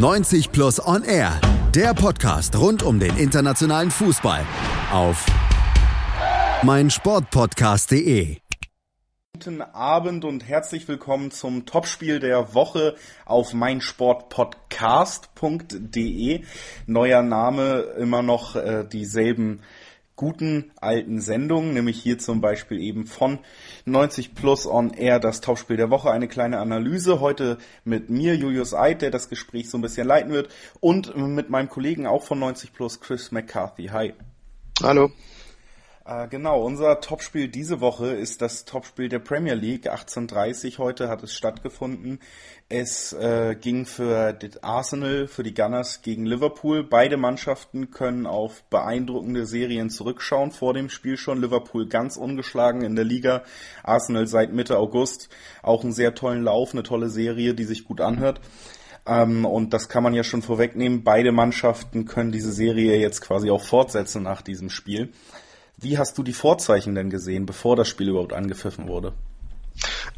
90 Plus On Air, der Podcast rund um den internationalen Fußball auf meinsportpodcast.de. Guten Abend und herzlich willkommen zum Topspiel der Woche auf meinsportpodcast.de. Neuer Name, immer noch äh, dieselben guten alten Sendungen, nämlich hier zum Beispiel eben von 90 Plus on Air, das Topspiel der Woche, eine kleine Analyse. Heute mit mir, Julius Eid, der das Gespräch so ein bisschen leiten wird, und mit meinem Kollegen auch von 90 Plus, Chris McCarthy. Hi. Hallo. Äh, genau, unser Topspiel diese Woche ist das Topspiel der Premier League. 18.30 heute hat es stattgefunden. Es äh, ging für Arsenal, für die Gunners gegen Liverpool. Beide Mannschaften können auf beeindruckende Serien zurückschauen. Vor dem Spiel schon Liverpool ganz ungeschlagen in der Liga. Arsenal seit Mitte August auch einen sehr tollen Lauf, eine tolle Serie, die sich gut anhört. Ähm, und das kann man ja schon vorwegnehmen. Beide Mannschaften können diese Serie jetzt quasi auch fortsetzen nach diesem Spiel. Wie hast du die Vorzeichen denn gesehen, bevor das Spiel überhaupt angepfiffen wurde?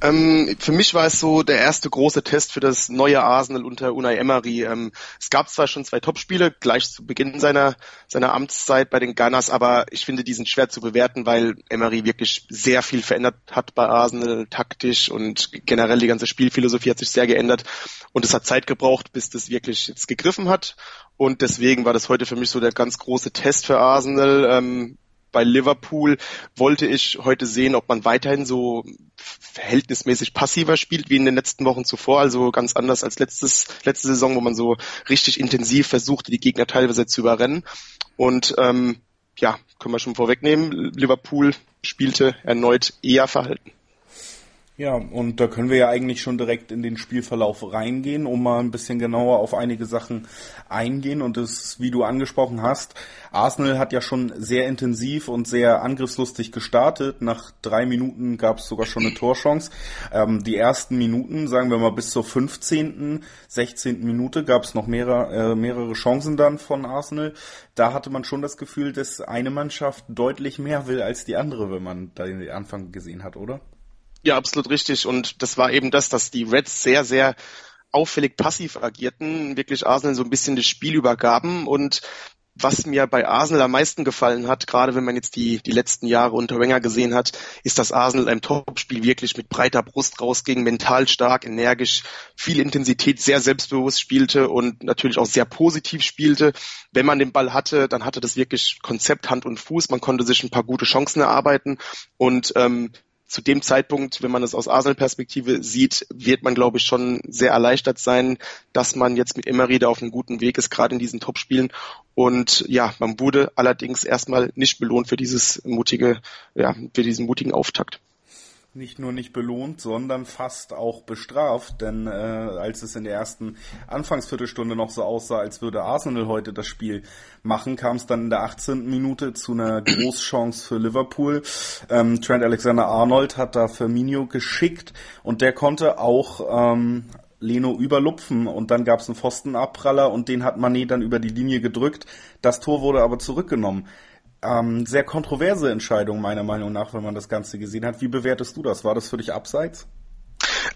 Ähm, für mich war es so der erste große Test für das neue Arsenal unter Unai Emery. Ähm, es gab zwar schon zwei Topspiele gleich zu Beginn seiner seiner Amtszeit bei den Gunners, aber ich finde, die sind schwer zu bewerten, weil Emery wirklich sehr viel verändert hat bei Arsenal taktisch und generell die ganze Spielphilosophie hat sich sehr geändert und es hat Zeit gebraucht, bis das wirklich jetzt gegriffen hat. Und deswegen war das heute für mich so der ganz große Test für Arsenal. Ähm, bei Liverpool wollte ich heute sehen, ob man weiterhin so verhältnismäßig passiver spielt wie in den letzten Wochen zuvor, also ganz anders als letztes, letzte Saison, wo man so richtig intensiv versuchte, die Gegner teilweise zu überrennen. Und ähm, ja, können wir schon vorwegnehmen, Liverpool spielte erneut eher verhalten. Ja, und da können wir ja eigentlich schon direkt in den Spielverlauf reingehen, um mal ein bisschen genauer auf einige Sachen eingehen. Und das, wie du angesprochen hast, Arsenal hat ja schon sehr intensiv und sehr angriffslustig gestartet. Nach drei Minuten gab es sogar schon eine Torchance. Ähm, die ersten Minuten, sagen wir mal bis zur 15., 16. Minute, gab es noch mehrere, äh, mehrere Chancen dann von Arsenal. Da hatte man schon das Gefühl, dass eine Mannschaft deutlich mehr will als die andere, wenn man da den Anfang gesehen hat, oder? Ja, absolut richtig. Und das war eben das, dass die Reds sehr, sehr auffällig passiv agierten, wirklich Arsenal so ein bisschen das Spiel übergaben und was mir bei Arsenal am meisten gefallen hat, gerade wenn man jetzt die, die letzten Jahre unter Wenger gesehen hat, ist, dass Arsenal im Topspiel wirklich mit breiter Brust rausging, mental stark, energisch, viel Intensität, sehr selbstbewusst spielte und natürlich auch sehr positiv spielte. Wenn man den Ball hatte, dann hatte das wirklich Konzept Hand und Fuß. Man konnte sich ein paar gute Chancen erarbeiten und ähm, zu dem Zeitpunkt, wenn man es aus Arsenal-Perspektive sieht, wird man, glaube ich, schon sehr erleichtert sein, dass man jetzt mit Emery da auf einem guten Weg ist, gerade in diesen Topspielen. Und ja, man wurde allerdings erstmal nicht belohnt für dieses mutige, ja, für diesen mutigen Auftakt nicht nur nicht belohnt, sondern fast auch bestraft, denn äh, als es in der ersten Anfangsviertelstunde noch so aussah, als würde Arsenal heute das Spiel machen, kam es dann in der 18. Minute zu einer Großchance für Liverpool. Ähm, Trent Alexander-Arnold hat da Firmino geschickt und der konnte auch ähm, Leno überlupfen und dann gab es einen Pfostenabpraller und den hat Manet dann über die Linie gedrückt. Das Tor wurde aber zurückgenommen. Ähm, sehr kontroverse Entscheidung meiner Meinung nach, wenn man das Ganze gesehen hat. Wie bewertest du das? War das für dich abseits?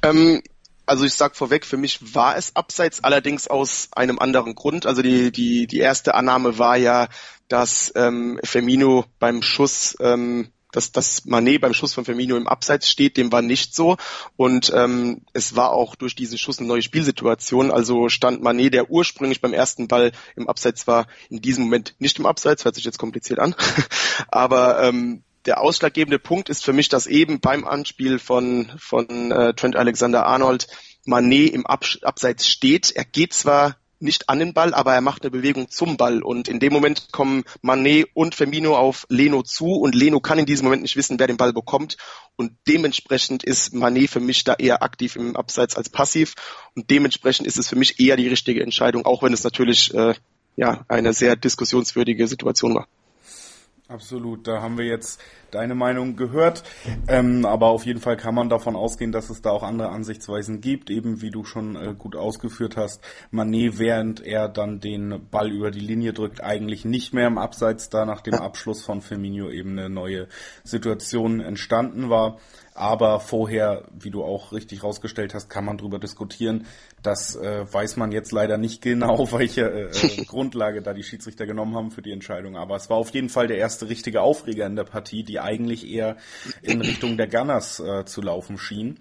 Ähm, also ich sag vorweg, für mich war es abseits, allerdings aus einem anderen Grund. Also die, die, die erste Annahme war ja, dass ähm, Firmino beim Schuss ähm, dass, dass Manet beim Schuss von Firmino im Abseits steht, dem war nicht so. Und ähm, es war auch durch diesen Schuss eine neue Spielsituation. Also stand Manet, der ursprünglich beim ersten Ball im Abseits war, in diesem Moment nicht im Abseits, hört sich jetzt kompliziert an. Aber ähm, der ausschlaggebende Punkt ist für mich, dass eben beim Anspiel von, von äh, Trent Alexander-Arnold Manet im Abseits steht. Er geht zwar nicht an den Ball, aber er macht eine Bewegung zum Ball. Und in dem Moment kommen Manet und Firmino auf Leno zu und Leno kann in diesem Moment nicht wissen, wer den Ball bekommt. Und dementsprechend ist Manet für mich da eher aktiv im Abseits als passiv. Und dementsprechend ist es für mich eher die richtige Entscheidung, auch wenn es natürlich äh, ja eine sehr diskussionswürdige Situation war. Absolut, da haben wir jetzt deine Meinung gehört, ähm, aber auf jeden Fall kann man davon ausgehen, dass es da auch andere Ansichtsweisen gibt, eben wie du schon äh, gut ausgeführt hast. Manet, während er dann den Ball über die Linie drückt, eigentlich nicht mehr im Abseits, da nach dem Abschluss von Firmino eben eine neue Situation entstanden war. Aber vorher, wie du auch richtig rausgestellt hast, kann man darüber diskutieren. Das äh, weiß man jetzt leider nicht genau, welche äh, äh, Grundlage da die Schiedsrichter genommen haben für die Entscheidung. Aber es war auf jeden Fall der erste richtige Aufreger in der Partie, die eigentlich eher in Richtung der Gunners äh, zu laufen schien.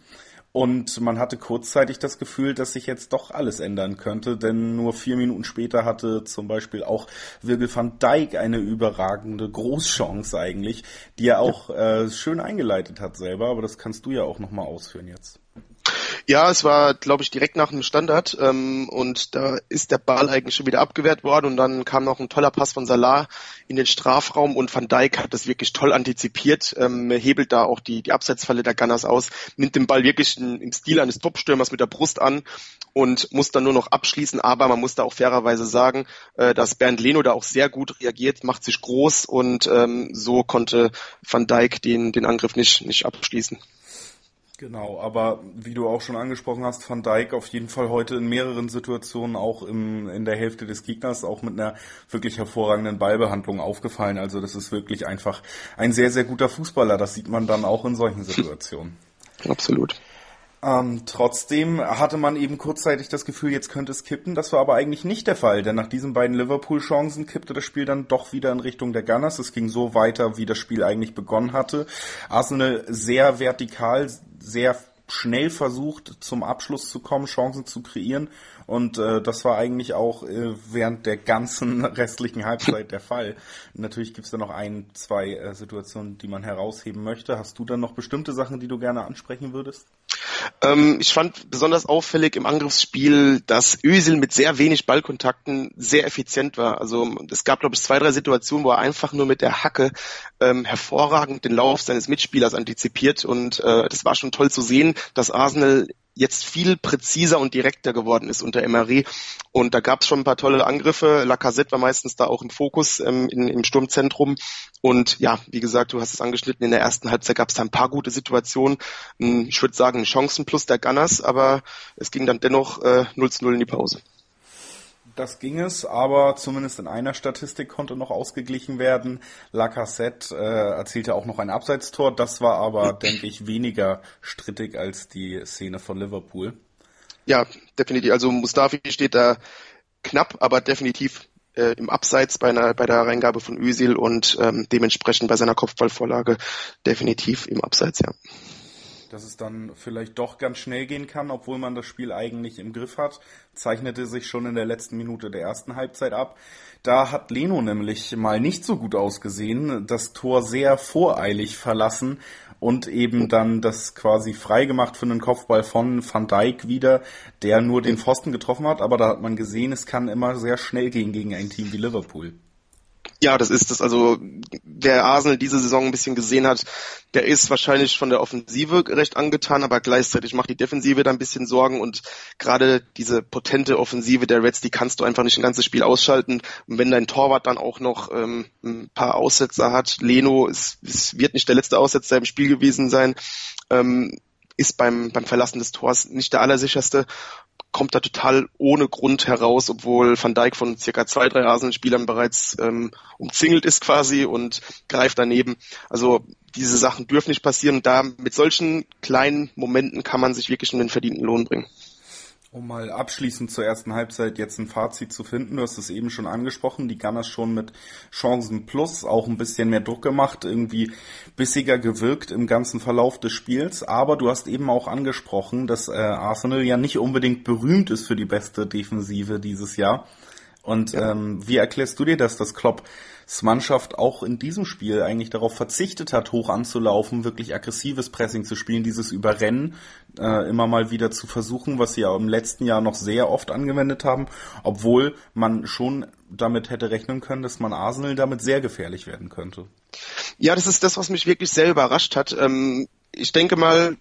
Und man hatte kurzzeitig das Gefühl, dass sich jetzt doch alles ändern könnte, denn nur vier Minuten später hatte zum Beispiel auch Virgil van Dijk eine überragende Großchance eigentlich, die er auch äh, schön eingeleitet hat selber, aber das kannst du ja auch nochmal ausführen jetzt. Ja, es war, glaube ich, direkt nach dem Standard ähm, und da ist der Ball eigentlich schon wieder abgewehrt worden und dann kam noch ein toller Pass von Salah in den Strafraum und Van Dijk hat das wirklich toll antizipiert, ähm, hebelt da auch die, die Abseitsfalle der Gunners aus, nimmt den Ball wirklich in, im Stil eines Topstürmers mit der Brust an und muss dann nur noch abschließen, aber man muss da auch fairerweise sagen, äh, dass Bernd Leno da auch sehr gut reagiert, macht sich groß und ähm, so konnte Van Dijk den, den Angriff nicht, nicht abschließen. Genau, aber wie du auch schon angesprochen hast, Van Dijk auf jeden Fall heute in mehreren Situationen auch im, in der Hälfte des Gegners auch mit einer wirklich hervorragenden Ballbehandlung aufgefallen. Also das ist wirklich einfach ein sehr, sehr guter Fußballer. Das sieht man dann auch in solchen Situationen. Absolut. Ähm, trotzdem hatte man eben kurzzeitig das Gefühl, jetzt könnte es kippen. Das war aber eigentlich nicht der Fall, denn nach diesen beiden Liverpool-Chancen kippte das Spiel dann doch wieder in Richtung der Gunners. Es ging so weiter, wie das Spiel eigentlich begonnen hatte. Arsenal sehr vertikal, sehr schnell versucht, zum Abschluss zu kommen, Chancen zu kreieren. Und äh, das war eigentlich auch äh, während der ganzen restlichen Halbzeit der Fall. Natürlich gibt's da noch ein, zwei äh, Situationen, die man herausheben möchte. Hast du dann noch bestimmte Sachen, die du gerne ansprechen würdest? Ähm, ich fand besonders auffällig im Angriffsspiel, dass Özil mit sehr wenig Ballkontakten sehr effizient war. Also es gab, glaube ich, zwei, drei Situationen, wo er einfach nur mit der Hacke ähm, hervorragend den Lauf seines Mitspielers antizipiert. Und äh, das war schon toll zu sehen, dass Arsenal jetzt viel präziser und direkter geworden ist unter Emery. Und da gab es schon ein paar tolle Angriffe. Lacazette war meistens da auch im Fokus ähm, in, im Sturmzentrum. Und ja, wie gesagt, du hast es angeschnitten, in der ersten Halbzeit gab es da ein paar gute Situationen. Ich würde sagen, Chancen plus der Gunners, aber es ging dann dennoch äh, 0 zu 0 in die Pause das ging es, aber zumindest in einer Statistik konnte noch ausgeglichen werden. Lacassette äh, erzielte auch noch ein Abseitstor, das war aber, denke ich, weniger strittig als die Szene von Liverpool. Ja, definitiv. Also Mustafi steht da knapp, aber definitiv äh, im Abseits bei, einer, bei der Reingabe von Özil und ähm, dementsprechend bei seiner Kopfballvorlage definitiv im Abseits, ja dass es dann vielleicht doch ganz schnell gehen kann, obwohl man das Spiel eigentlich im Griff hat, zeichnete sich schon in der letzten Minute der ersten Halbzeit ab. Da hat Leno nämlich mal nicht so gut ausgesehen, das Tor sehr voreilig verlassen und eben dann das quasi freigemacht für einen Kopfball von Van Dijk wieder, der nur den Pfosten getroffen hat, aber da hat man gesehen, es kann immer sehr schnell gehen gegen ein Team wie Liverpool. Ja, das ist es. Also wer Arsenal diese Saison ein bisschen gesehen hat, der ist wahrscheinlich von der Offensive recht angetan, aber gleichzeitig macht die Defensive da ein bisschen Sorgen und gerade diese potente Offensive der Reds, die kannst du einfach nicht ein ganzes Spiel ausschalten. Und wenn dein Torwart dann auch noch ähm, ein paar Aussetzer hat, Leno, es, es wird nicht der letzte Aussetzer im Spiel gewesen sein, ähm, ist beim, beim Verlassen des Tors nicht der allersicherste kommt da total ohne Grund heraus, obwohl Van Dijk von circa zwei, drei Arsenal-Spielern bereits ähm, umzingelt ist quasi und greift daneben. Also diese Sachen dürfen nicht passieren. Da mit solchen kleinen Momenten kann man sich wirklich um den verdienten Lohn bringen. Um mal abschließend zur ersten Halbzeit jetzt ein Fazit zu finden, du hast es eben schon angesprochen, die Gunners schon mit Chancen plus auch ein bisschen mehr Druck gemacht, irgendwie bissiger gewirkt im ganzen Verlauf des Spiels, aber du hast eben auch angesprochen, dass äh, Arsenal ja nicht unbedingt berühmt ist für die beste Defensive dieses Jahr. Und ja. ähm, wie erklärst du dir das, dass Klopp Mannschaft auch in diesem Spiel eigentlich darauf verzichtet hat, hoch anzulaufen, wirklich aggressives Pressing zu spielen, dieses Überrennen äh, immer mal wieder zu versuchen, was sie ja im letzten Jahr noch sehr oft angewendet haben, obwohl man schon damit hätte rechnen können, dass man Arsenal damit sehr gefährlich werden könnte. Ja, das ist das, was mich wirklich sehr überrascht hat. Ähm, ich denke mal,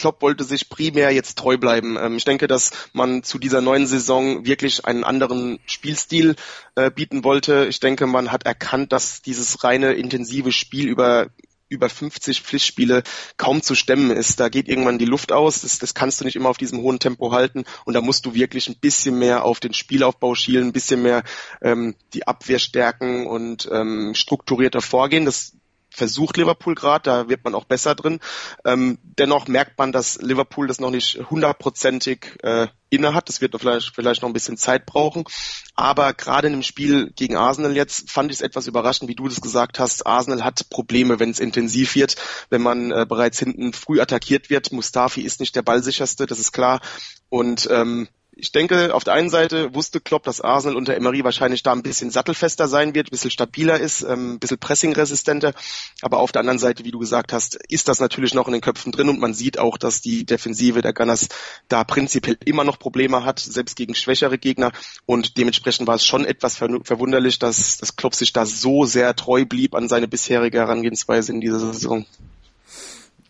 Klopp wollte sich primär jetzt treu bleiben. Ähm, ich denke, dass man zu dieser neuen Saison wirklich einen anderen Spielstil äh, bieten wollte. Ich denke, man hat erkannt, dass dieses reine intensive Spiel über über 50 Pflichtspiele kaum zu stemmen ist. Da geht irgendwann die Luft aus. Das, das kannst du nicht immer auf diesem hohen Tempo halten. Und da musst du wirklich ein bisschen mehr auf den Spielaufbau schielen, ein bisschen mehr ähm, die Abwehr stärken und ähm, strukturierter vorgehen. Das versucht Liverpool gerade, da wird man auch besser drin. Ähm, dennoch merkt man, dass Liverpool das noch nicht hundertprozentig äh, inne hat. Das wird vielleicht, vielleicht noch ein bisschen Zeit brauchen. Aber gerade in dem Spiel gegen Arsenal jetzt fand ich es etwas überraschend, wie du das gesagt hast. Arsenal hat Probleme, wenn es intensiv wird, wenn man äh, bereits hinten früh attackiert wird. Mustafi ist nicht der ballsicherste, das ist klar. Und ähm, ich denke, auf der einen Seite wusste Klopp, dass Arsenal unter Emery wahrscheinlich da ein bisschen sattelfester sein wird, ein bisschen stabiler ist, ähm, ein bisschen pressingresistenter. Aber auf der anderen Seite, wie du gesagt hast, ist das natürlich noch in den Köpfen drin und man sieht auch, dass die Defensive der Gunners da prinzipiell immer noch Probleme hat, selbst gegen schwächere Gegner. Und dementsprechend war es schon etwas verwunderlich, dass, dass Klopp sich da so sehr treu blieb an seine bisherige Herangehensweise in dieser Saison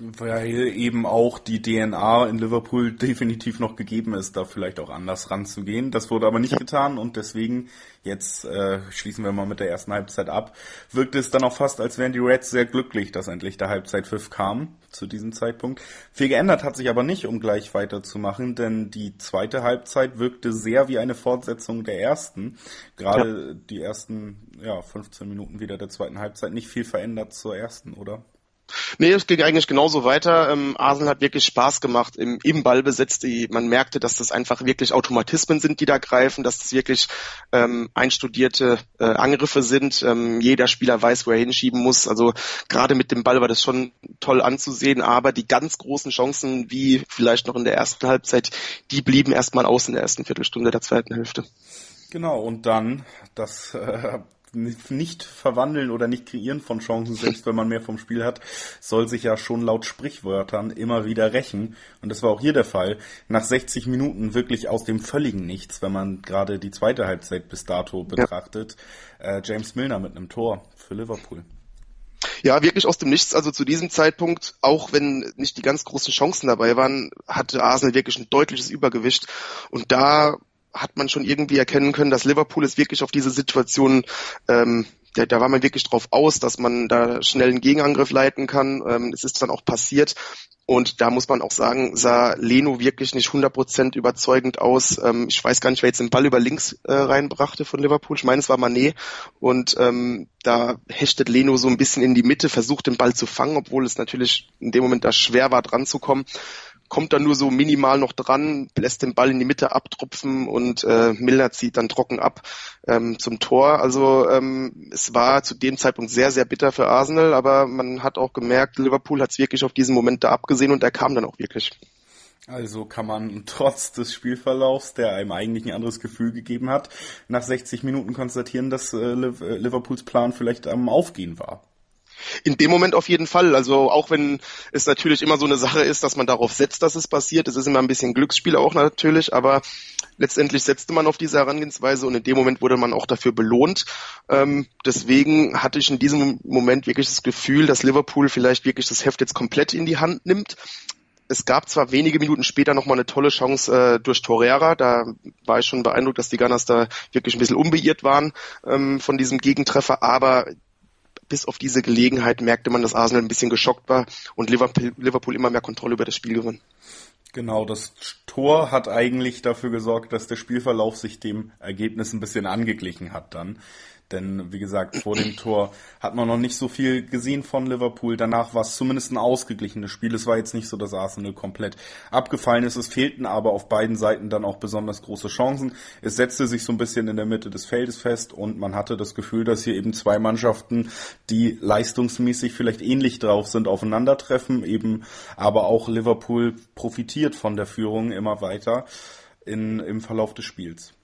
weil eben auch die DNA in Liverpool definitiv noch gegeben ist, da vielleicht auch anders ranzugehen. Das wurde aber nicht getan und deswegen, jetzt äh, schließen wir mal mit der ersten Halbzeit ab, wirkte es dann auch fast, als wären die Reds sehr glücklich, dass endlich der Halbzeitpfiff kam zu diesem Zeitpunkt. Viel geändert hat sich aber nicht, um gleich weiterzumachen, denn die zweite Halbzeit wirkte sehr wie eine Fortsetzung der ersten. Gerade ja. die ersten ja, 15 Minuten wieder der zweiten Halbzeit nicht viel verändert zur ersten, oder? Nee, es ging eigentlich genauso weiter. Ähm, Arsenal hat wirklich Spaß gemacht im, im Ballbesitz. Die, man merkte, dass das einfach wirklich Automatismen sind, die da greifen, dass das wirklich ähm, einstudierte äh, Angriffe sind. Ähm, jeder Spieler weiß, wo er hinschieben muss. Also gerade mit dem Ball war das schon toll anzusehen, aber die ganz großen Chancen, wie vielleicht noch in der ersten Halbzeit, die blieben erstmal aus in der ersten Viertelstunde der zweiten Hälfte. Genau, und dann das äh, nicht verwandeln oder nicht kreieren von Chancen, selbst wenn man mehr vom Spiel hat, soll sich ja schon laut Sprichwörtern immer wieder rächen. Und das war auch hier der Fall. Nach 60 Minuten wirklich aus dem völligen Nichts, wenn man gerade die zweite Halbzeit bis dato betrachtet, ja. äh, James Milner mit einem Tor für Liverpool. Ja, wirklich aus dem Nichts. Also zu diesem Zeitpunkt, auch wenn nicht die ganz großen Chancen dabei waren, hatte Arsenal wirklich ein deutliches Übergewicht. Und da hat man schon irgendwie erkennen können, dass Liverpool es wirklich auf diese Situation ähm, da, da war man wirklich drauf aus, dass man da schnell einen Gegenangriff leiten kann. Ähm, es ist dann auch passiert. Und da muss man auch sagen, sah Leno wirklich nicht 100% überzeugend aus. Ähm, ich weiß gar nicht, wer jetzt den Ball über links äh, reinbrachte von Liverpool. Ich meine, es war Manet. Und ähm, da hechtet Leno so ein bisschen in die Mitte, versucht den Ball zu fangen, obwohl es natürlich in dem Moment da schwer war, dran zu kommen kommt dann nur so minimal noch dran, lässt den Ball in die Mitte abtropfen und äh, Milner zieht dann trocken ab ähm, zum Tor. Also ähm, es war zu dem Zeitpunkt sehr, sehr bitter für Arsenal, aber man hat auch gemerkt, Liverpool hat es wirklich auf diesen Moment da abgesehen und er kam dann auch wirklich. Also kann man trotz des Spielverlaufs, der einem eigentlich ein anderes Gefühl gegeben hat, nach 60 Minuten konstatieren, dass äh, äh, Liverpools Plan vielleicht am Aufgehen war. In dem Moment auf jeden Fall. Also auch wenn es natürlich immer so eine Sache ist, dass man darauf setzt, dass es passiert. Es ist immer ein bisschen Glücksspiel auch natürlich, aber letztendlich setzte man auf diese Herangehensweise und in dem Moment wurde man auch dafür belohnt. Ähm, deswegen hatte ich in diesem Moment wirklich das Gefühl, dass Liverpool vielleicht wirklich das Heft jetzt komplett in die Hand nimmt. Es gab zwar wenige Minuten später nochmal eine tolle Chance äh, durch Torreira, da war ich schon beeindruckt, dass die Gunners da wirklich ein bisschen unbeirrt waren ähm, von diesem Gegentreffer, aber bis auf diese Gelegenheit merkte man, dass Arsenal ein bisschen geschockt war und Liverpool, immer mehr Kontrolle über das Spiel gewann. Genau, das Tor hat eigentlich dafür gesorgt, dass der Spielverlauf sich dem Ergebnis ein bisschen angeglichen hat dann. Denn wie gesagt, vor dem Tor hat man noch nicht so viel gesehen von Liverpool. Danach war es zumindest ein ausgeglichenes Spiel. Es war jetzt nicht so, dass Arsenal komplett abgefallen ist. Es fehlten aber auf beiden Seiten dann auch besonders große Chancen. Es setzte sich so ein bisschen in der Mitte des Feldes fest und man hatte das Gefühl, dass hier eben zwei Mannschaften, die leistungsmäßig vielleicht ähnlich drauf sind, aufeinandertreffen. Eben aber auch Liverpool profitiert von der Führung immer weiter in, im Verlauf des Spiels.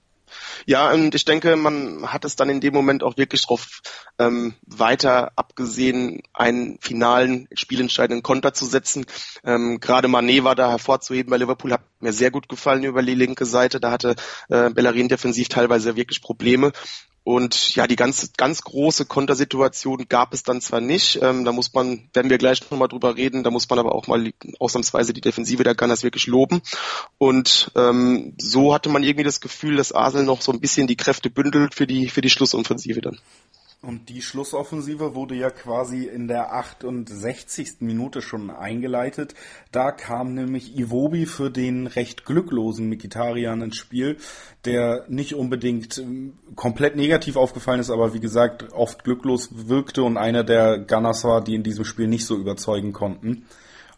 Ja, und ich denke, man hat es dann in dem Moment auch wirklich darauf ähm, weiter abgesehen, einen finalen, spielentscheidenden Konter zu setzen. Ähm, Gerade Mané war da hervorzuheben bei Liverpool, hat mir sehr gut gefallen über die linke Seite. Da hatte äh, Bellerin defensiv teilweise wirklich Probleme. Und ja, die ganz, ganz große Kontersituation gab es dann zwar nicht. Ähm, da muss man, werden wir gleich nochmal drüber reden, da muss man aber auch mal ausnahmsweise die Defensive der Gunners wirklich loben. Und ähm, so hatte man irgendwie das Gefühl, dass Arsenal noch so ein bisschen die Kräfte bündelt für die, für die Schlussoffensive dann. Und die Schlussoffensive wurde ja quasi in der 68. Minute schon eingeleitet. Da kam nämlich Iwobi für den recht glücklosen Mikitarian ins Spiel, der nicht unbedingt ähm, komplett negativ aufgefallen ist, aber wie gesagt oft glücklos wirkte und einer der Gunners war, die in diesem Spiel nicht so überzeugen konnten.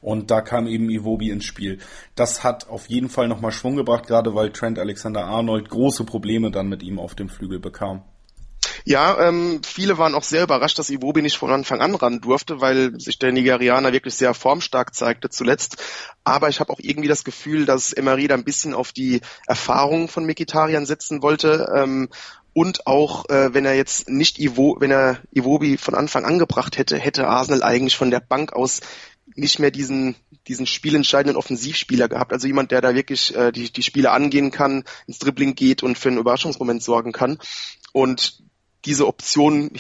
Und da kam eben Iwobi ins Spiel. Das hat auf jeden Fall nochmal Schwung gebracht, gerade weil Trent Alexander-Arnold große Probleme dann mit ihm auf dem Flügel bekam. Ja, ähm, viele waren auch sehr überrascht, dass Iwobi nicht von Anfang an ran durfte, weil sich der Nigerianer wirklich sehr formstark zeigte zuletzt. Aber ich habe auch irgendwie das Gefühl, dass Emery da ein bisschen auf die Erfahrung von Mikitarian setzen wollte. Ähm, und auch äh, wenn er jetzt nicht Ivo, wenn er Iwobi von Anfang angebracht hätte, hätte Arsenal eigentlich von der Bank aus nicht mehr diesen diesen spielentscheidenden Offensivspieler gehabt, also jemand, der da wirklich äh, die die Spiele angehen kann, ins Dribbling geht und für einen Überraschungsmoment sorgen kann. Und diese Option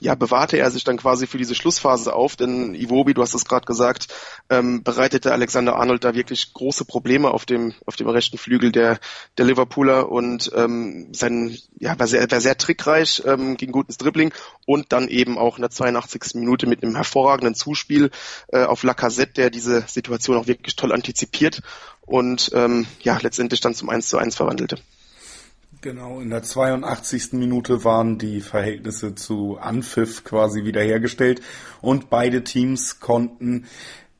ja, bewahrte er sich dann quasi für diese Schlussphase auf, denn Iwobi, du hast es gerade gesagt, ähm, bereitete Alexander Arnold da wirklich große Probleme auf dem auf dem rechten Flügel der der Liverpooler und ähm, sein ja war sehr war sehr trickreich, ähm, ging gut ins Dribbling und dann eben auch in der 82. Minute mit einem hervorragenden Zuspiel äh, auf Lacazette, der diese Situation auch wirklich toll antizipiert und ähm, ja letztendlich dann zum 1 zu 1 verwandelte. Genau, in der 82. Minute waren die Verhältnisse zu Anpfiff quasi wiederhergestellt und beide Teams konnten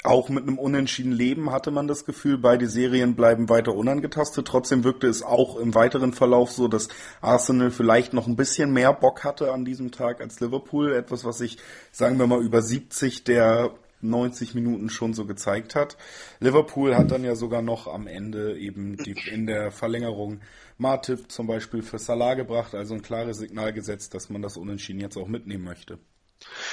auch mit einem Unentschieden leben, hatte man das Gefühl. Beide Serien bleiben weiter unangetastet. Trotzdem wirkte es auch im weiteren Verlauf so, dass Arsenal vielleicht noch ein bisschen mehr Bock hatte an diesem Tag als Liverpool. Etwas, was sich, sagen wir mal, über 70 der 90 Minuten schon so gezeigt hat. Liverpool hat dann ja sogar noch am Ende eben die, in der Verlängerung Martip zum Beispiel für Salah gebracht, also ein klares Signal gesetzt, dass man das Unentschieden jetzt auch mitnehmen möchte.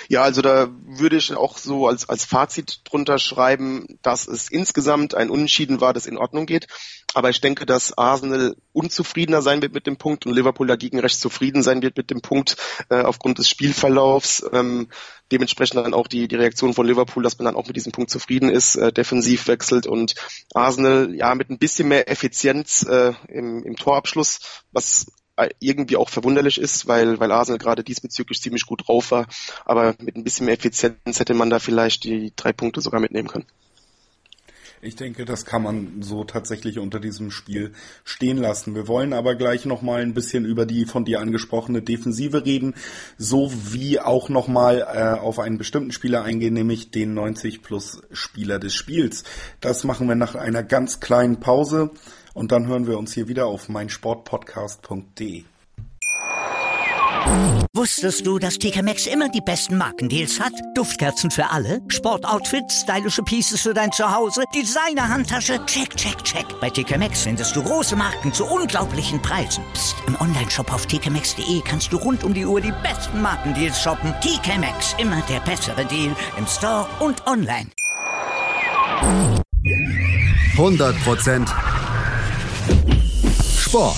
Ja, also da würde ich auch so als, als Fazit drunter schreiben, dass es insgesamt ein Unentschieden war, das in Ordnung geht. Aber ich denke, dass Arsenal unzufriedener sein wird mit dem Punkt und Liverpool dagegen recht zufrieden sein wird mit dem Punkt äh, aufgrund des Spielverlaufs. Ähm, dementsprechend dann auch die, die Reaktion von Liverpool, dass man dann auch mit diesem Punkt zufrieden ist, äh, defensiv wechselt und Arsenal ja mit ein bisschen mehr Effizienz äh, im, im Torabschluss, was irgendwie auch verwunderlich ist, weil, weil Arsenal gerade diesbezüglich ziemlich gut drauf war. Aber mit ein bisschen mehr Effizienz hätte man da vielleicht die drei Punkte sogar mitnehmen können. Ich denke, das kann man so tatsächlich unter diesem Spiel stehen lassen. Wir wollen aber gleich nochmal ein bisschen über die von dir angesprochene Defensive reden, sowie auch nochmal äh, auf einen bestimmten Spieler eingehen, nämlich den 90 plus Spieler des Spiels. Das machen wir nach einer ganz kleinen Pause. Und dann hören wir uns hier wieder auf meinsportpodcast.de. Wusstest du, dass TK Maxx immer die besten Markendeals hat? Duftkerzen für alle, Sportoutfits, stylische Pieces für dein Zuhause, Designer-Handtasche, check, check, check. Bei TK Maxx findest du große Marken zu unglaublichen Preisen. Psst. im Onlineshop auf tkmaxx.de kannst du rund um die Uhr die besten Markendeals shoppen. TK Maxx, immer der bessere Deal im Store und online. 100 Prozent Sport.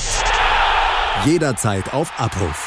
Jederzeit auf Abruf.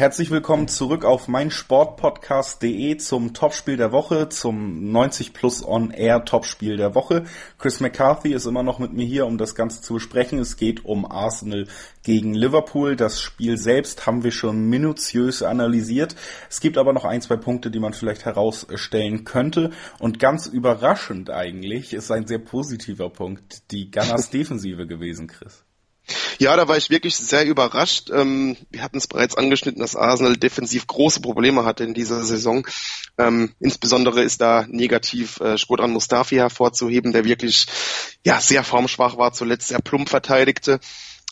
Herzlich willkommen zurück auf meinsportpodcast.de zum Topspiel der Woche, zum 90 Plus On Air Topspiel der Woche. Chris McCarthy ist immer noch mit mir hier, um das Ganze zu besprechen. Es geht um Arsenal gegen Liverpool. Das Spiel selbst haben wir schon minutiös analysiert. Es gibt aber noch ein, zwei Punkte, die man vielleicht herausstellen könnte. Und ganz überraschend eigentlich ist ein sehr positiver Punkt die Gunners Defensive gewesen, Chris. Ja, da war ich wirklich sehr überrascht. Ähm, wir hatten es bereits angeschnitten, dass Arsenal defensiv große Probleme hatte in dieser Saison. Ähm, insbesondere ist da negativ äh, Mustafi hervorzuheben, der wirklich ja sehr formschwach war, zuletzt sehr plump verteidigte.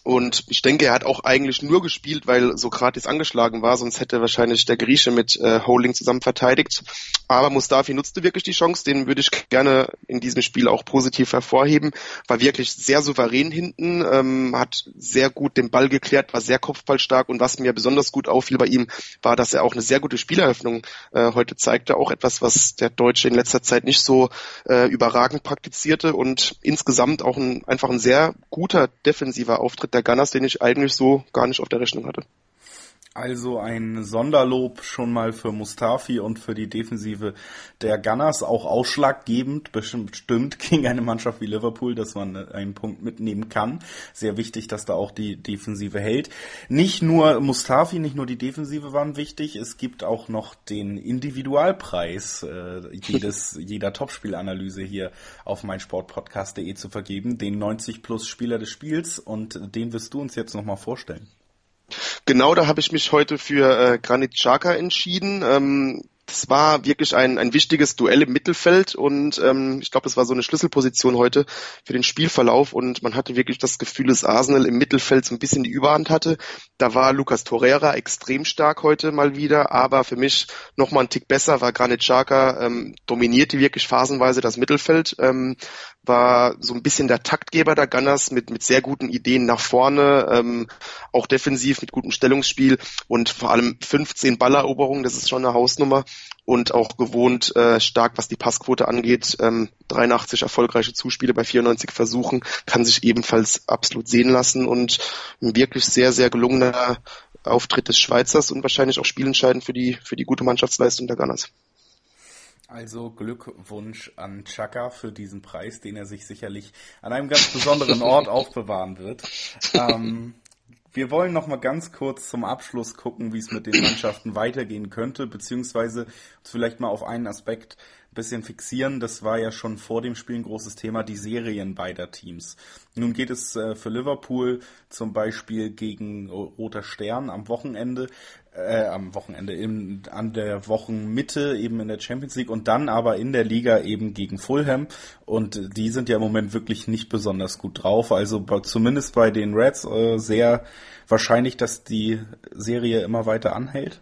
Und ich denke, er hat auch eigentlich nur gespielt, weil Sokrates angeschlagen war, sonst hätte wahrscheinlich der Grieche mit äh, Holding zusammen verteidigt. Aber Mustafi nutzte wirklich die Chance, den würde ich gerne in diesem Spiel auch positiv hervorheben. War wirklich sehr souverän hinten, ähm, hat sehr gut den Ball geklärt, war sehr kopfballstark und was mir besonders gut auffiel bei ihm, war, dass er auch eine sehr gute Spieleröffnung äh, heute zeigte. Auch etwas, was der Deutsche in letzter Zeit nicht so äh, überragend praktizierte und insgesamt auch ein, einfach ein sehr guter defensiver Auftritt der Gunners, den ich eigentlich so gar nicht auf der Rechnung hatte. Also ein Sonderlob schon mal für Mustafi und für die Defensive der Gunners, auch ausschlaggebend bestimmt gegen eine Mannschaft wie Liverpool, dass man einen Punkt mitnehmen kann. Sehr wichtig, dass da auch die Defensive hält. Nicht nur Mustafi, nicht nur die Defensive waren wichtig, es gibt auch noch den Individualpreis äh, jedes, jeder Topspielanalyse hier auf meinsportpodcast.de zu vergeben, den 90 plus Spieler des Spiels und den wirst du uns jetzt nochmal vorstellen. Genau, da habe ich mich heute für äh, Granit Xhaka entschieden. Ähm, das war wirklich ein, ein wichtiges Duell im Mittelfeld und ähm, ich glaube, das war so eine Schlüsselposition heute für den Spielverlauf und man hatte wirklich das Gefühl, dass Arsenal im Mittelfeld so ein bisschen die Überhand hatte. Da war Lucas Torreira extrem stark heute mal wieder, aber für mich nochmal ein Tick besser war Granit Xhaka, ähm, dominierte wirklich phasenweise das Mittelfeld, ähm, war so ein bisschen der Taktgeber der Gunners mit, mit sehr guten Ideen nach vorne, ähm, auch defensiv mit gutem Stellungsspiel und vor allem 15 Balleroberungen, das ist schon eine Hausnummer und auch gewohnt äh, stark, was die Passquote angeht. Ähm, 83 erfolgreiche Zuspiele bei 94 Versuchen kann sich ebenfalls absolut sehen lassen und ein wirklich sehr, sehr gelungener Auftritt des Schweizers und wahrscheinlich auch spielentscheidend für die, für die gute Mannschaftsleistung der Gunners. Also Glückwunsch an Chaka für diesen Preis, den er sich sicherlich an einem ganz besonderen Ort aufbewahren wird. Ähm, wir wollen noch mal ganz kurz zum Abschluss gucken, wie es mit den Mannschaften weitergehen könnte, beziehungsweise vielleicht mal auf einen Aspekt ein bisschen fixieren. Das war ja schon vor dem Spiel ein großes Thema, die Serien beider Teams. Nun geht es äh, für Liverpool zum Beispiel gegen Roter Stern am Wochenende äh, am Wochenende, in, an der Wochenmitte eben in der Champions League und dann aber in der Liga eben gegen Fulham. Und die sind ja im Moment wirklich nicht besonders gut drauf. Also zumindest bei den Reds äh, sehr wahrscheinlich, dass die Serie immer weiter anhält.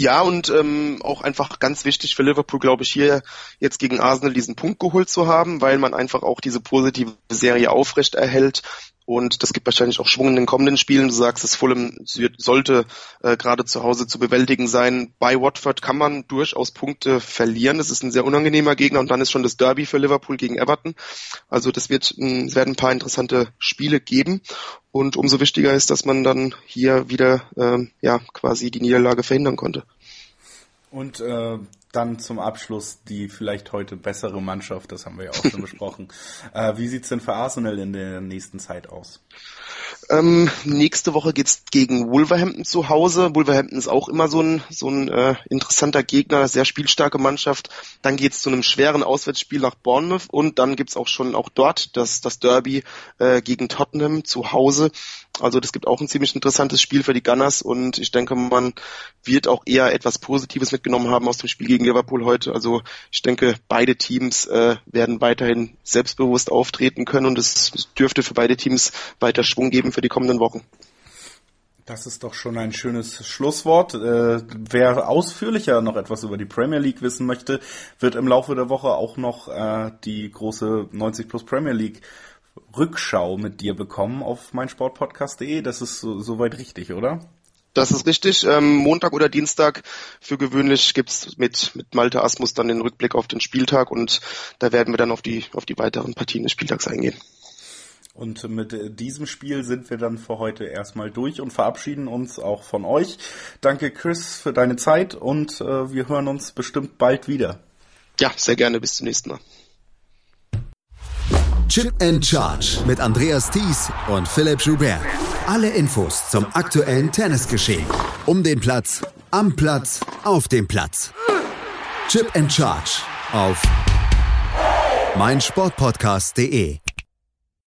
Ja, und ähm, auch einfach ganz wichtig für Liverpool, glaube ich, hier jetzt gegen Arsenal diesen Punkt geholt zu haben, weil man einfach auch diese positive Serie aufrecht erhält. Und das gibt wahrscheinlich auch Schwung in den kommenden Spielen. Du sagst, das Fulham sollte äh, gerade zu Hause zu bewältigen sein. Bei Watford kann man durchaus Punkte verlieren. Das ist ein sehr unangenehmer Gegner und dann ist schon das Derby für Liverpool gegen Everton. Also das wird, es werden ein paar interessante Spiele geben. Und umso wichtiger ist, dass man dann hier wieder äh, ja quasi die Niederlage verhindern konnte. Und äh, dann zum Abschluss die vielleicht heute bessere Mannschaft, das haben wir ja auch schon besprochen. Äh, wie sieht's denn für Arsenal in der nächsten Zeit aus? Ähm, nächste Woche geht's gegen Wolverhampton zu Hause. Wolverhampton ist auch immer so ein, so ein äh, interessanter Gegner, sehr spielstarke Mannschaft. Dann geht's zu einem schweren Auswärtsspiel nach Bournemouth und dann gibt's auch schon auch dort das, das Derby äh, gegen Tottenham zu Hause. Also das gibt auch ein ziemlich interessantes Spiel für die Gunners und ich denke, man wird auch eher etwas Positives mitgenommen haben aus dem Spiel gegen Liverpool heute. Also ich denke, beide Teams äh, werden weiterhin selbstbewusst auftreten können und es dürfte für beide Teams weiter Schwung geben für die kommenden Wochen. Das ist doch schon ein schönes Schlusswort. Äh, wer ausführlicher noch etwas über die Premier League wissen möchte, wird im Laufe der Woche auch noch äh, die große 90 plus Premier League Rückschau mit dir bekommen auf meinsportpodcast.de. Das ist so, soweit richtig, oder? Das ist richtig. Ähm, Montag oder Dienstag für gewöhnlich gibt's mit, mit Malte Asmus dann den Rückblick auf den Spieltag und da werden wir dann auf die, auf die weiteren Partien des Spieltags eingehen. Und mit diesem Spiel sind wir dann für heute erstmal durch und verabschieden uns auch von euch. Danke Chris für deine Zeit und äh, wir hören uns bestimmt bald wieder. Ja, sehr gerne. Bis zum nächsten Mal. Chip and Charge mit Andreas Thies und Philipp Joubert. Alle Infos zum aktuellen Tennisgeschehen. Um den Platz, am Platz, auf dem Platz. Chip and Charge auf meinsportpodcast.de